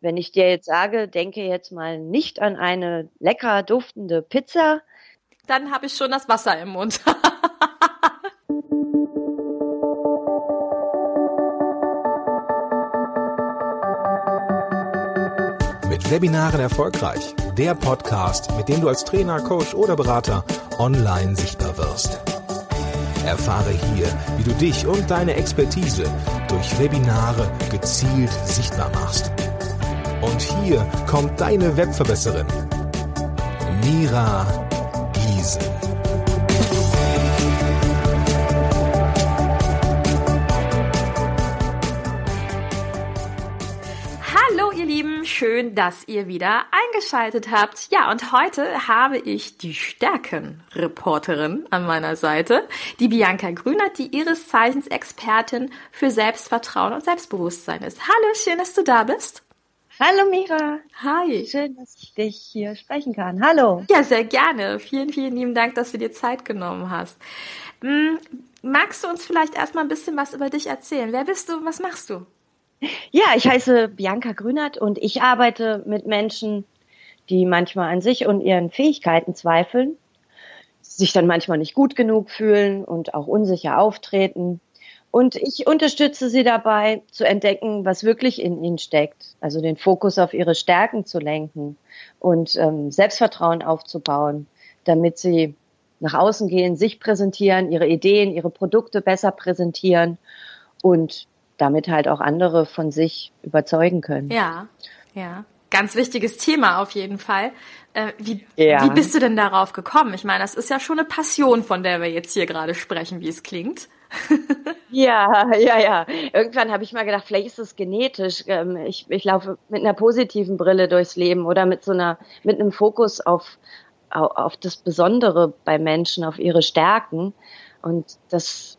wenn ich dir jetzt sage, denke jetzt mal nicht an eine lecker duftende Pizza, dann habe ich schon das Wasser im Mund. Mit Webinaren erfolgreich. Der Podcast, mit dem du als Trainer, Coach oder Berater online sichtbar wirst. Erfahre hier, wie du dich und deine Expertise durch Webinare gezielt sichtbar machst. Und hier kommt deine Webverbesserin, Mira Giesen. Hallo ihr Lieben, schön, dass ihr wieder eingeschaltet habt. Ja, und heute habe ich die Stärkenreporterin an meiner Seite, die Bianca Grüner, die ihres Zeichens Expertin für Selbstvertrauen und Selbstbewusstsein ist. Hallo, schön, dass du da bist. Hallo Mira. Hi. Schön, dass ich dich hier sprechen kann. Hallo. Ja, sehr gerne. Vielen, vielen lieben Dank, dass du dir Zeit genommen hast. Hm, magst du uns vielleicht erstmal ein bisschen was über dich erzählen? Wer bist du was machst du? Ja, ich heiße Bianca Grünert und ich arbeite mit Menschen, die manchmal an sich und ihren Fähigkeiten zweifeln, sich dann manchmal nicht gut genug fühlen und auch unsicher auftreten und ich unterstütze sie dabei, zu entdecken, was wirklich in ihnen steckt. Also den Fokus auf ihre Stärken zu lenken und ähm, Selbstvertrauen aufzubauen, damit sie nach außen gehen, sich präsentieren, ihre Ideen, ihre Produkte besser präsentieren und damit halt auch andere von sich überzeugen können. Ja, ja. Ganz wichtiges Thema auf jeden Fall. Äh, wie, ja. wie bist du denn darauf gekommen? Ich meine, das ist ja schon eine Passion, von der wir jetzt hier gerade sprechen, wie es klingt. Ja, ja, ja. Irgendwann habe ich mal gedacht, vielleicht ist es genetisch. Ähm, ich, ich laufe mit einer positiven Brille durchs Leben oder mit so einer, mit einem Fokus auf, auf das Besondere bei Menschen, auf ihre Stärken. Und das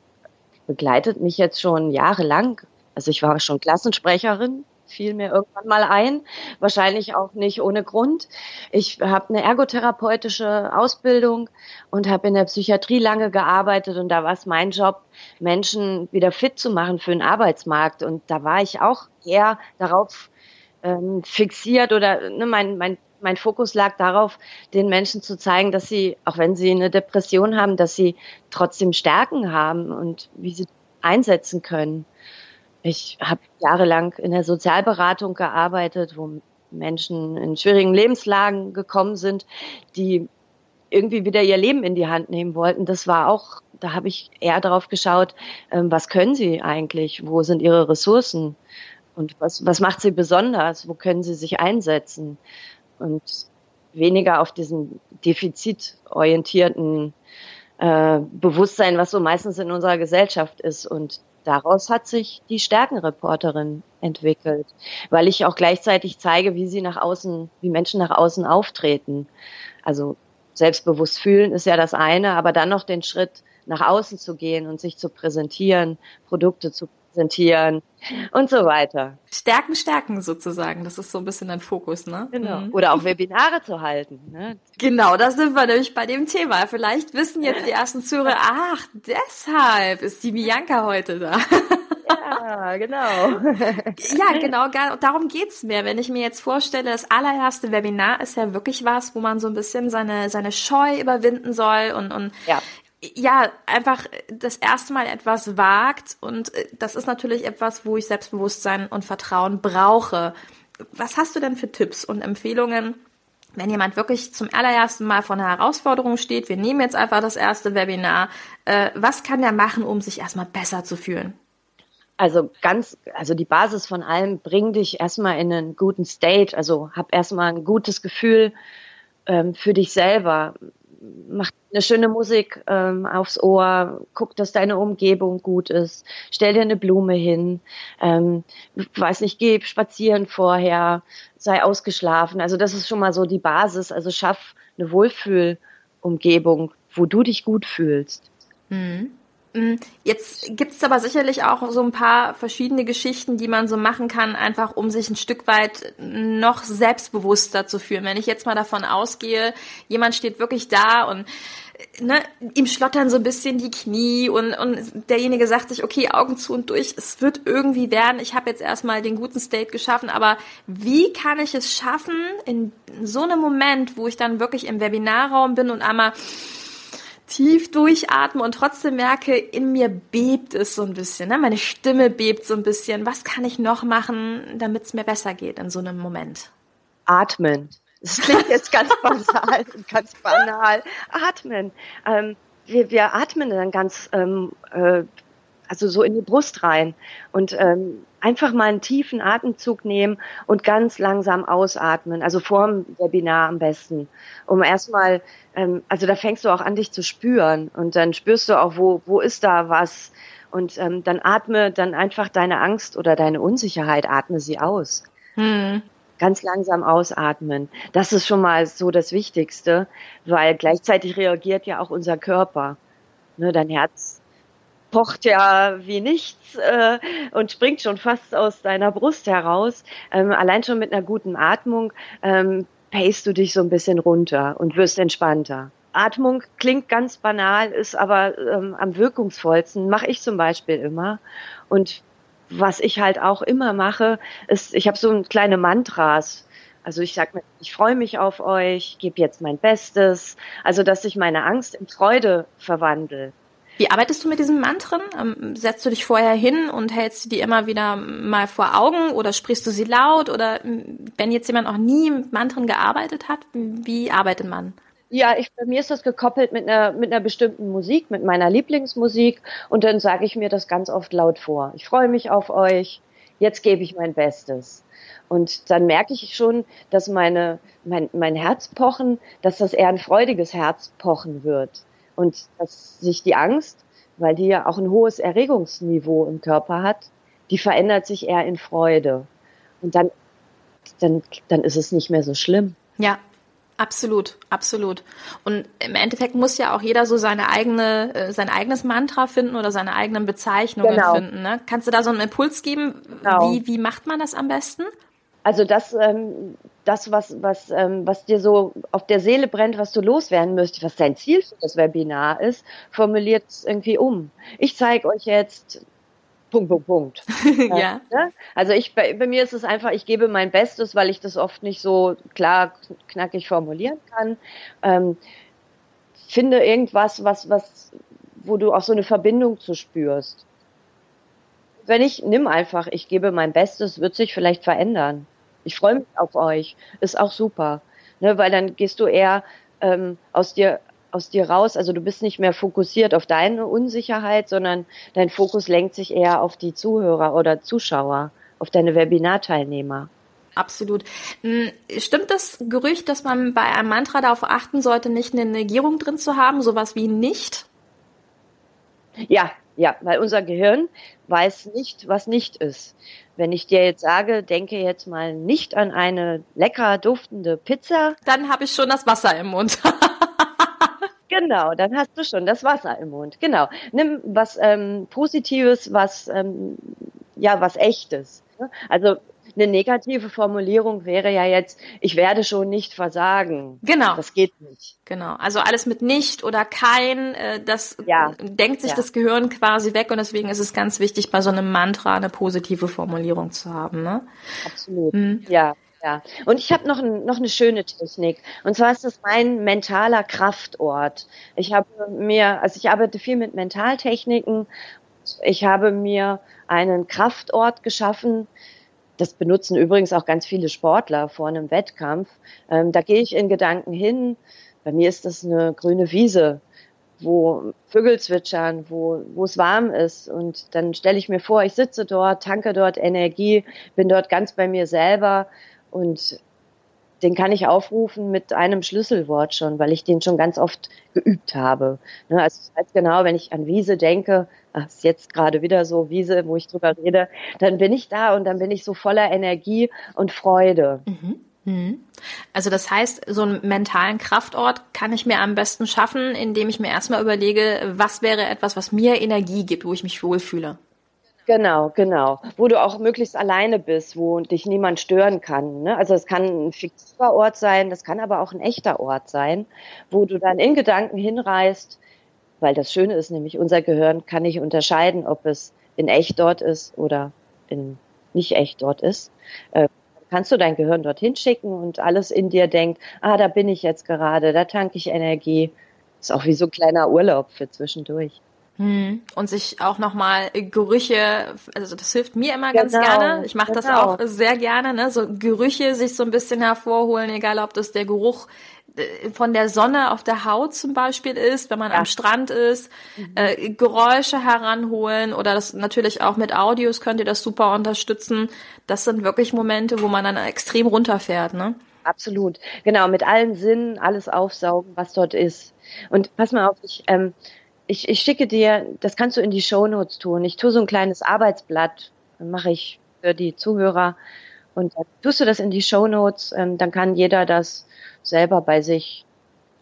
begleitet mich jetzt schon jahrelang. Also ich war schon Klassensprecherin fiel mir irgendwann mal ein, wahrscheinlich auch nicht ohne Grund. Ich habe eine ergotherapeutische Ausbildung und habe in der Psychiatrie lange gearbeitet und da war es mein Job, Menschen wieder fit zu machen für den Arbeitsmarkt und da war ich auch eher darauf ähm, fixiert oder ne, mein, mein mein Fokus lag darauf, den Menschen zu zeigen, dass sie, auch wenn sie eine Depression haben, dass sie trotzdem Stärken haben und wie sie einsetzen können. Ich habe jahrelang in der Sozialberatung gearbeitet, wo Menschen in schwierigen Lebenslagen gekommen sind, die irgendwie wieder ihr Leben in die Hand nehmen wollten. Das war auch, da habe ich eher darauf geschaut, ähm, was können sie eigentlich, wo sind ihre Ressourcen und was, was macht sie besonders, wo können sie sich einsetzen und weniger auf diesen defizitorientierten äh, Bewusstsein, was so meistens in unserer Gesellschaft ist. Und daraus hat sich die Stärkenreporterin entwickelt, weil ich auch gleichzeitig zeige, wie sie nach außen, wie Menschen nach außen auftreten. Also selbstbewusst fühlen ist ja das eine, aber dann noch den Schritt nach außen zu gehen und sich zu präsentieren, Produkte zu präsentieren und so weiter. Stärken, stärken sozusagen. Das ist so ein bisschen dein Fokus, ne? Genau. Mhm. Oder auch Webinare zu halten. Ne? Genau, da sind wir nämlich bei dem Thema. Vielleicht wissen jetzt die ersten Zuhörer, ach, deshalb ist die Bianca heute da. Ja, genau. ja, genau, darum geht's mir. Wenn ich mir jetzt vorstelle, das allererste Webinar ist ja wirklich was, wo man so ein bisschen seine, seine Scheu überwinden soll und, und ja ja, einfach das erste Mal etwas wagt und äh, das ist natürlich etwas, wo ich Selbstbewusstsein und Vertrauen brauche. Was hast du denn für Tipps und Empfehlungen, wenn jemand wirklich zum allerersten Mal vor einer Herausforderung steht? Wir nehmen jetzt einfach das erste Webinar. Äh, was kann der machen, um sich erstmal besser zu fühlen? Also ganz, also die Basis von allem, bring dich erstmal in einen guten State, also hab erstmal ein gutes Gefühl ähm, für dich selber mach eine schöne Musik ähm, aufs Ohr, guck, dass deine Umgebung gut ist, stell dir eine Blume hin, ähm, weiß nicht, geh spazieren vorher, sei ausgeschlafen. Also das ist schon mal so die Basis. Also schaff eine Wohlfühlumgebung, wo du dich gut fühlst. Mhm. Mm, jetzt gibt es aber sicherlich auch so ein paar verschiedene Geschichten, die man so machen kann, einfach um sich ein Stück weit noch selbstbewusster zu fühlen. Wenn ich jetzt mal davon ausgehe, jemand steht wirklich da und ne, ihm schlottern so ein bisschen die Knie und, und derjenige sagt sich, okay, Augen zu und durch, es wird irgendwie werden, ich habe jetzt erstmal den guten State geschaffen, aber wie kann ich es schaffen, in so einem Moment, wo ich dann wirklich im Webinarraum bin und einmal tief durchatme und trotzdem merke, in mir bebt es so ein bisschen, ne? meine Stimme bebt so ein bisschen. Was kann ich noch machen, damit es mir besser geht in so einem Moment? Atmen. Das klingt jetzt ganz basal und ganz banal. Atmen. Ähm, wir, wir atmen dann ganz, ähm, äh, also so in die Brust rein und ähm, einfach mal einen tiefen Atemzug nehmen und ganz langsam ausatmen. Also vor dem Webinar am besten, um erstmal, ähm, also da fängst du auch an, dich zu spüren und dann spürst du auch, wo wo ist da was und ähm, dann atme dann einfach deine Angst oder deine Unsicherheit atme sie aus. Hm ganz langsam ausatmen. Das ist schon mal so das Wichtigste, weil gleichzeitig reagiert ja auch unser Körper. Ne, dein Herz pocht ja wie nichts äh, und springt schon fast aus deiner Brust heraus. Ähm, allein schon mit einer guten Atmung ähm, pacest du dich so ein bisschen runter und wirst entspannter. Atmung klingt ganz banal, ist aber ähm, am wirkungsvollsten, mache ich zum Beispiel immer. Und was ich halt auch immer mache, ist, ich habe so kleine Mantras. Also ich sage mir, ich freue mich auf euch, gebe jetzt mein Bestes. Also dass ich meine Angst in Freude verwandle. Wie arbeitest du mit diesen Mantren? Ähm, setzt du dich vorher hin und hältst die immer wieder mal vor Augen oder sprichst du sie laut? Oder wenn jetzt jemand noch nie mit Mantren gearbeitet hat, wie arbeitet man? Ja, ich, bei mir ist das gekoppelt mit einer, mit einer bestimmten Musik, mit meiner Lieblingsmusik und dann sage ich mir das ganz oft laut vor. Ich freue mich auf euch, jetzt gebe ich mein Bestes. Und dann merke ich schon, dass meine, mein, mein Herzpochen, dass das eher ein freudiges Herzpochen wird. Und dass sich die Angst, weil die ja auch ein hohes Erregungsniveau im Körper hat, die verändert sich eher in Freude. Und dann, dann, dann ist es nicht mehr so schlimm. Ja, Absolut, absolut. Und im Endeffekt muss ja auch jeder so seine eigene, äh, sein eigenes Mantra finden oder seine eigenen Bezeichnungen genau. finden. Ne? Kannst du da so einen Impuls geben? Genau. Wie, wie macht man das am besten? Also das, ähm, das was, was, ähm, was dir so auf der Seele brennt, was du loswerden müsstest, was dein Ziel für das Webinar ist, formuliert es irgendwie um. Ich zeige euch jetzt Punkt, Punkt, Punkt. ja. Ne? Also ich, bei, bei, mir ist es einfach, ich gebe mein Bestes, weil ich das oft nicht so klar, knackig formulieren kann. Ähm, finde irgendwas, was, was, wo du auch so eine Verbindung zu spürst. Wenn ich, nimm einfach, ich gebe mein Bestes, wird sich vielleicht verändern. Ich freue mich auf euch. Ist auch super. Ne, weil dann gehst du eher ähm, aus dir aus dir raus. Also du bist nicht mehr fokussiert auf deine Unsicherheit, sondern dein Fokus lenkt sich eher auf die Zuhörer oder Zuschauer, auf deine Webinarteilnehmer. Absolut. Hm, stimmt das Gerücht, dass man bei einem Mantra darauf achten sollte, nicht eine Negierung drin zu haben, sowas wie nicht? Ja, ja, weil unser Gehirn weiß nicht, was nicht ist. Wenn ich dir jetzt sage, denke jetzt mal nicht an eine lecker duftende Pizza. Dann habe ich schon das Wasser im Mund. Genau, dann hast du schon das Wasser im Mund. Genau. Nimm was ähm, Positives, was ähm, ja was Echtes. Also eine negative Formulierung wäre ja jetzt, ich werde schon nicht versagen. Genau. Das geht nicht. Genau. Also alles mit nicht oder kein, äh, das ja. denkt sich ja. das Gehirn quasi weg und deswegen ist es ganz wichtig, bei so einem Mantra eine positive Formulierung zu haben. Ne? Absolut. Mhm. Ja. Ja, und ich habe noch, ein, noch eine schöne Technik. Und zwar ist das mein mentaler Kraftort. Ich habe mir, also ich arbeite viel mit Mentaltechniken. Ich habe mir einen Kraftort geschaffen. Das benutzen übrigens auch ganz viele Sportler vor einem Wettkampf. Ähm, da gehe ich in Gedanken hin. Bei mir ist das eine grüne Wiese, wo Vögel zwitschern, wo, wo es warm ist. Und dann stelle ich mir vor, ich sitze dort, tanke dort Energie, bin dort ganz bei mir selber und den kann ich aufrufen mit einem Schlüsselwort schon, weil ich den schon ganz oft geübt habe. Ne, also ich weiß genau, wenn ich an Wiese denke, ach, ist jetzt gerade wieder so Wiese, wo ich drüber rede, dann bin ich da und dann bin ich so voller Energie und Freude. Mhm. Mhm. Also das heißt, so einen mentalen Kraftort kann ich mir am besten schaffen, indem ich mir erstmal überlege, was wäre etwas, was mir Energie gibt, wo ich mich wohlfühle. Genau, genau. Wo du auch möglichst alleine bist, wo dich niemand stören kann. Ne? Also es kann ein fiktiver Ort sein, das kann aber auch ein echter Ort sein, wo du dann in Gedanken hinreist, weil das Schöne ist nämlich, unser Gehirn kann nicht unterscheiden, ob es in echt dort ist oder in nicht echt dort ist. Äh, kannst du dein Gehirn dorthin schicken und alles in dir denkt, ah, da bin ich jetzt gerade, da tanke ich Energie. Ist auch wie so ein kleiner Urlaub für zwischendurch. Hm. Und sich auch nochmal Gerüche, also das hilft mir immer ganz genau, gerne. Ich mache genau. das auch sehr gerne, ne? So Gerüche sich so ein bisschen hervorholen, egal ob das der Geruch äh, von der Sonne auf der Haut zum Beispiel ist, wenn man ja. am Strand ist, mhm. äh, Geräusche heranholen oder das natürlich auch mit Audios könnt ihr das super unterstützen. Das sind wirklich Momente, wo man dann extrem runterfährt, ne? Absolut. Genau, mit allen Sinnen alles aufsaugen, was dort ist. Und pass mal auf, ich, ähm, ich, ich schicke dir, das kannst du in die Shownotes tun. Ich tue so ein kleines Arbeitsblatt, mache ich für die Zuhörer und dann tust du das in die Shownotes, ähm, dann kann jeder das selber bei sich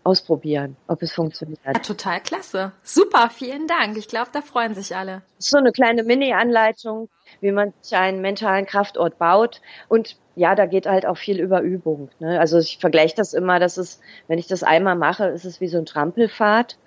ausprobieren, ob es funktioniert. Ja, total klasse. Super, vielen Dank. Ich glaube, da freuen sich alle. So eine kleine Mini-Anleitung, wie man sich einen mentalen Kraftort baut. Und ja, da geht halt auch viel über Übung. Ne? Also ich vergleiche das immer, dass es, wenn ich das einmal mache, ist es wie so ein Trampelfahrt.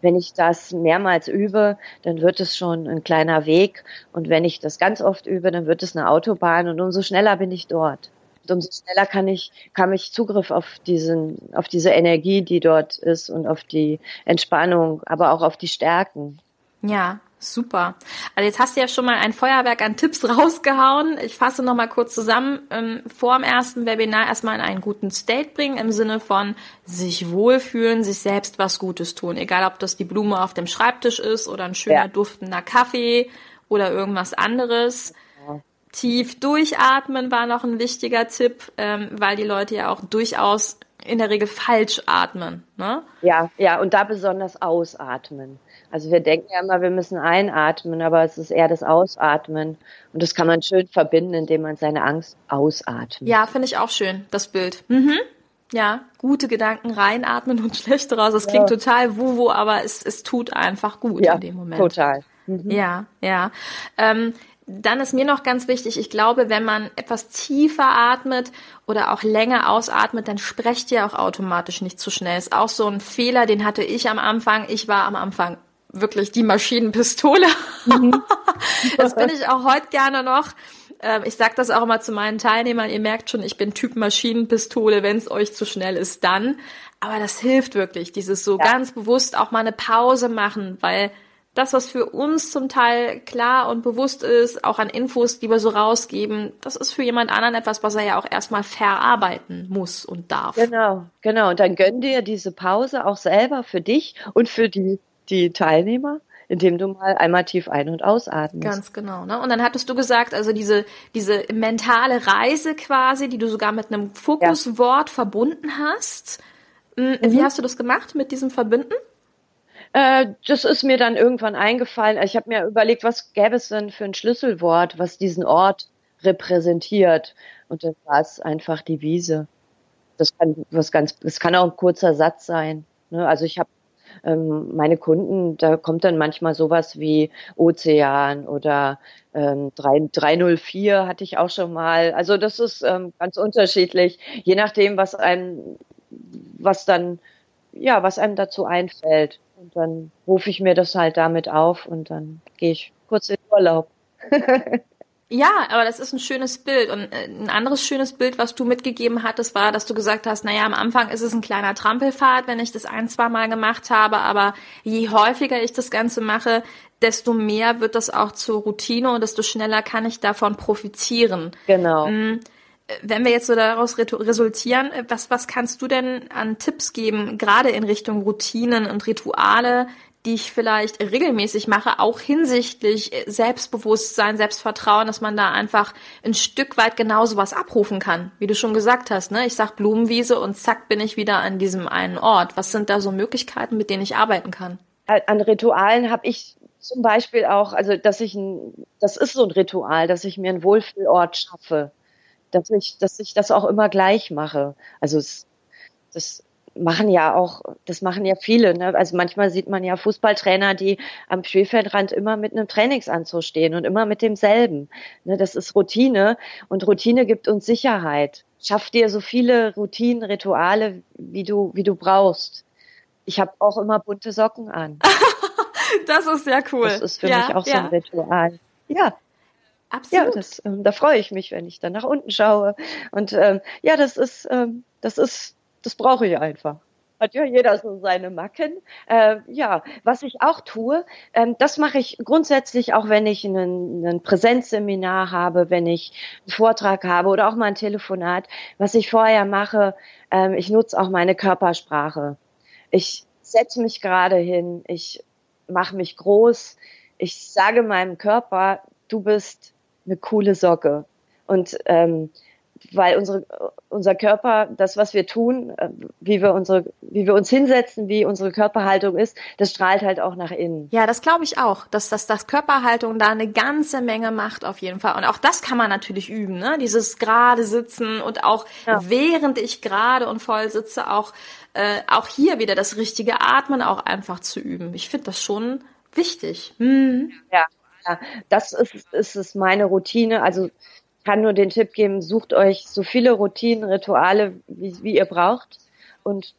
Wenn ich das mehrmals übe, dann wird es schon ein kleiner Weg. Und wenn ich das ganz oft übe, dann wird es eine Autobahn und umso schneller bin ich dort. Und umso schneller kann ich, kann ich Zugriff auf diesen, auf diese Energie, die dort ist und auf die Entspannung, aber auch auf die Stärken. Ja, super. Also jetzt hast du ja schon mal ein Feuerwerk an Tipps rausgehauen. Ich fasse noch mal kurz zusammen. Ähm, vor dem ersten Webinar erstmal in einen guten State bringen im Sinne von sich wohlfühlen, sich selbst was Gutes tun. Egal, ob das die Blume auf dem Schreibtisch ist oder ein schöner ja. duftender Kaffee oder irgendwas anderes. Tief durchatmen war noch ein wichtiger Tipp, ähm, weil die Leute ja auch durchaus in der Regel falsch atmen. Ne? Ja, ja, und da besonders ausatmen. Also wir denken ja immer, wir müssen einatmen, aber es ist eher das Ausatmen. Und das kann man schön verbinden, indem man seine Angst ausatmet. Ja, finde ich auch schön, das Bild. Mhm. Ja, gute Gedanken reinatmen und schlechte raus. Das klingt ja. total wuhu, aber es, es tut einfach gut ja, in dem Moment. Total. Mhm. Ja, ja. Ähm, dann ist mir noch ganz wichtig, ich glaube, wenn man etwas tiefer atmet oder auch länger ausatmet, dann sprecht ihr auch automatisch nicht zu schnell. Ist auch so ein Fehler, den hatte ich am Anfang. Ich war am Anfang wirklich die Maschinenpistole. Mhm. das bin ich auch heute gerne noch. Ähm, ich sage das auch immer zu meinen Teilnehmern. Ihr merkt schon, ich bin Typ Maschinenpistole. Wenn es euch zu schnell ist, dann. Aber das hilft wirklich, dieses so ja. ganz bewusst auch mal eine Pause machen, weil das, was für uns zum Teil klar und bewusst ist, auch an Infos, die wir so rausgeben, das ist für jemand anderen etwas, was er ja auch erstmal verarbeiten muss und darf. Genau, genau. Und dann gönn dir diese Pause auch selber für dich und für die, die Teilnehmer indem du mal einmal tief ein- und ausatmest. Ganz genau. Ne? Und dann hattest du gesagt, also diese, diese mentale Reise quasi, die du sogar mit einem Fokuswort ja. verbunden hast. Hm, wie mhm. hast du das gemacht mit diesem Verbinden? Äh, das ist mir dann irgendwann eingefallen. Ich habe mir überlegt, was gäbe es denn für ein Schlüsselwort, was diesen Ort repräsentiert. Und dann war es einfach die Wiese. Das kann was ganz, das kann auch ein kurzer Satz sein. Ne? Also ich habe ähm, meine Kunden, da kommt dann manchmal sowas wie Ozean oder ähm, 3, 304 hatte ich auch schon mal. Also das ist ähm, ganz unterschiedlich, je nachdem, was einem, was dann, ja, was einem dazu einfällt. Und dann rufe ich mir das halt damit auf und dann gehe ich kurz in Urlaub. Ja, aber das ist ein schönes Bild. Und äh, ein anderes schönes Bild, was du mitgegeben hattest, war, dass du gesagt hast, naja, am Anfang ist es ein kleiner Trampelfahrt, wenn ich das ein, zwei Mal gemacht habe, aber je häufiger ich das Ganze mache, desto mehr wird das auch zur Routine und desto schneller kann ich davon profitieren. Genau. Mm, wenn wir jetzt so daraus resultieren, äh, was, was kannst du denn an Tipps geben, gerade in Richtung Routinen und Rituale, die ich vielleicht regelmäßig mache, auch hinsichtlich Selbstbewusstsein, Selbstvertrauen, dass man da einfach ein Stück weit genauso was abrufen kann, wie du schon gesagt hast. Ne? Ich sag Blumenwiese und zack bin ich wieder an diesem einen Ort. Was sind da so Möglichkeiten, mit denen ich arbeiten kann? An Ritualen habe ich zum Beispiel auch, also dass ich ein, das ist so ein Ritual, dass ich mir einen Wohlfühlort schaffe dass ich, dass ich das auch immer gleich mache. Also es, das machen ja auch, das machen ja viele. Ne? Also manchmal sieht man ja Fußballtrainer, die am Spielfeldrand immer mit einem Trainingsanzug stehen und immer mit demselben. Ne? Das ist Routine und Routine gibt uns Sicherheit. Schaff dir so viele Routinen, Rituale, wie du, wie du brauchst. Ich habe auch immer bunte Socken an. das ist sehr cool. Das ist für ja, mich auch ja. so ein Ritual. Ja, Absolut. Ja, das, ähm, da freue ich mich, wenn ich dann nach unten schaue. Und ähm, ja, das ist, ähm, das ist das brauche ich einfach. Hat ja jeder so seine Macken. Äh, ja, was ich auch tue, ähm, das mache ich grundsätzlich auch, wenn ich einen, ein Präsenzseminar habe, wenn ich einen Vortrag habe oder auch mal ein Telefonat. Was ich vorher mache, ähm, ich nutze auch meine Körpersprache. Ich setze mich gerade hin, ich mache mich groß, ich sage meinem Körper, du bist eine coole Socke. Und ähm, weil unsere, unser Körper, das, was wir tun, äh, wie wir unsere, wie wir uns hinsetzen, wie unsere Körperhaltung ist, das strahlt halt auch nach innen. Ja, das glaube ich auch, dass, dass, dass Körperhaltung da eine ganze Menge macht auf jeden Fall. Und auch das kann man natürlich üben, ne? Dieses gerade sitzen und auch ja. während ich gerade und voll sitze, auch, äh, auch hier wieder das richtige Atmen auch einfach zu üben. Ich finde das schon wichtig. Mhm. Ja. Ja, das ist, ist es meine Routine. Also kann nur den Tipp geben, sucht euch so viele Routinen, Rituale, wie, wie ihr braucht und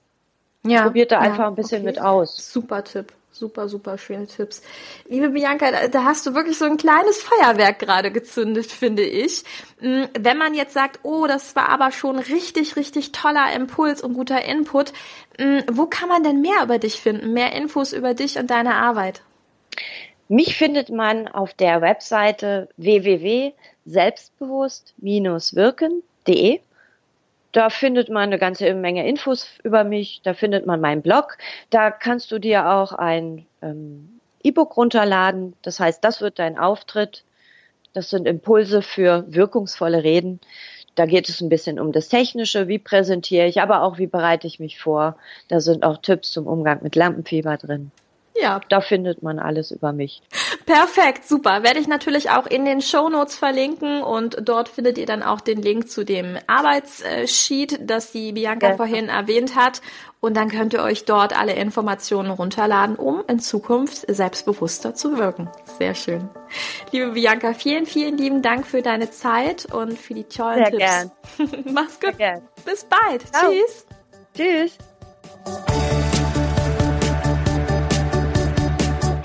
ja, probiert da ja, einfach ein bisschen okay. mit aus. Super Tipp. Super, super schöne Tipps. Liebe Bianca, da, da hast du wirklich so ein kleines Feuerwerk gerade gezündet, finde ich. Mm, wenn man jetzt sagt, oh, das war aber schon richtig, richtig toller Impuls und guter Input, mm, wo kann man denn mehr über dich finden? Mehr Infos über dich und deine Arbeit? Mich findet man auf der Webseite www.selbstbewusst-wirken.de. Da findet man eine ganze Menge Infos über mich. Da findet man meinen Blog. Da kannst du dir auch ein ähm, E-Book runterladen. Das heißt, das wird dein Auftritt. Das sind Impulse für wirkungsvolle Reden. Da geht es ein bisschen um das Technische, wie präsentiere ich, aber auch wie bereite ich mich vor. Da sind auch Tipps zum Umgang mit Lampenfieber drin. Ja. Da findet man alles über mich. Perfekt, super. Werde ich natürlich auch in den Show Notes verlinken und dort findet ihr dann auch den Link zu dem Arbeitssheet, das die Bianca ja. vorhin erwähnt hat. Und dann könnt ihr euch dort alle Informationen runterladen, um in Zukunft selbstbewusster zu wirken. Sehr schön. Liebe Bianca, vielen, vielen lieben Dank für deine Zeit und für die tollen Sehr Tipps. Gern. Mach's gut. Bis bald. Ciao. Tschüss. Tschüss.